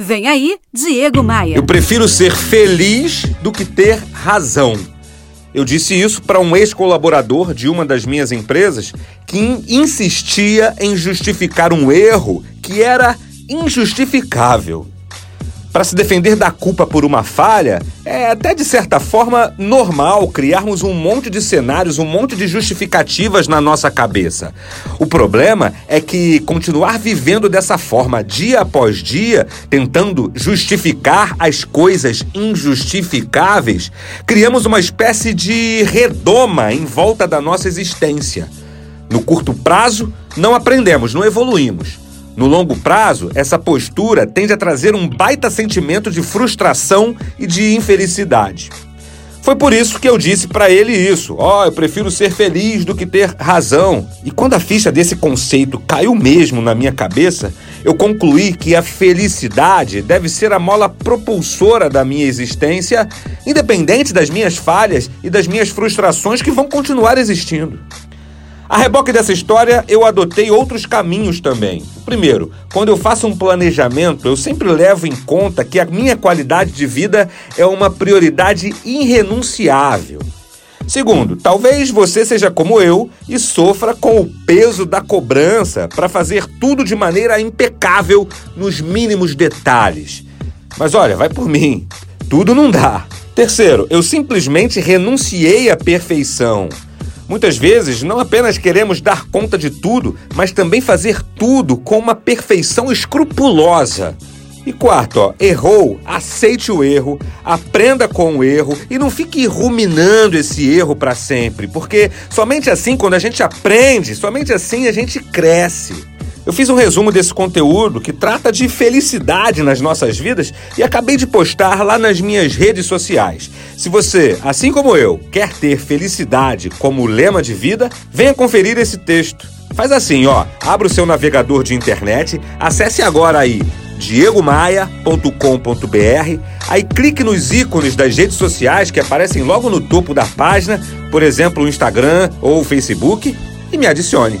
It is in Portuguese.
Vem aí, Diego Maia. Eu prefiro ser feliz do que ter razão. Eu disse isso para um ex-colaborador de uma das minhas empresas que insistia em justificar um erro que era injustificável. Para se defender da culpa por uma falha, é até de certa forma normal criarmos um monte de cenários, um monte de justificativas na nossa cabeça. O problema é que continuar vivendo dessa forma dia após dia, tentando justificar as coisas injustificáveis, criamos uma espécie de redoma em volta da nossa existência. No curto prazo, não aprendemos, não evoluímos. No longo prazo, essa postura tende a trazer um baita sentimento de frustração e de infelicidade. Foi por isso que eu disse para ele isso. Ó, oh, eu prefiro ser feliz do que ter razão. E quando a ficha desse conceito caiu mesmo na minha cabeça, eu concluí que a felicidade deve ser a mola propulsora da minha existência, independente das minhas falhas e das minhas frustrações que vão continuar existindo. A reboque dessa história, eu adotei outros caminhos também. Primeiro, quando eu faço um planejamento, eu sempre levo em conta que a minha qualidade de vida é uma prioridade irrenunciável. Segundo, talvez você seja como eu e sofra com o peso da cobrança para fazer tudo de maneira impecável nos mínimos detalhes. Mas olha, vai por mim, tudo não dá. Terceiro, eu simplesmente renunciei à perfeição. Muitas vezes não apenas queremos dar conta de tudo, mas também fazer tudo com uma perfeição escrupulosa. E quarto, ó, errou, aceite o erro, aprenda com o erro e não fique ruminando esse erro para sempre, porque somente assim, quando a gente aprende, somente assim a gente cresce. Eu fiz um resumo desse conteúdo que trata de felicidade nas nossas vidas e acabei de postar lá nas minhas redes sociais. Se você, assim como eu, quer ter felicidade como lema de vida, venha conferir esse texto. Faz assim, ó, abra o seu navegador de internet, acesse agora aí diegomaia.com.br, aí clique nos ícones das redes sociais que aparecem logo no topo da página, por exemplo, o Instagram ou o Facebook, e me adicione.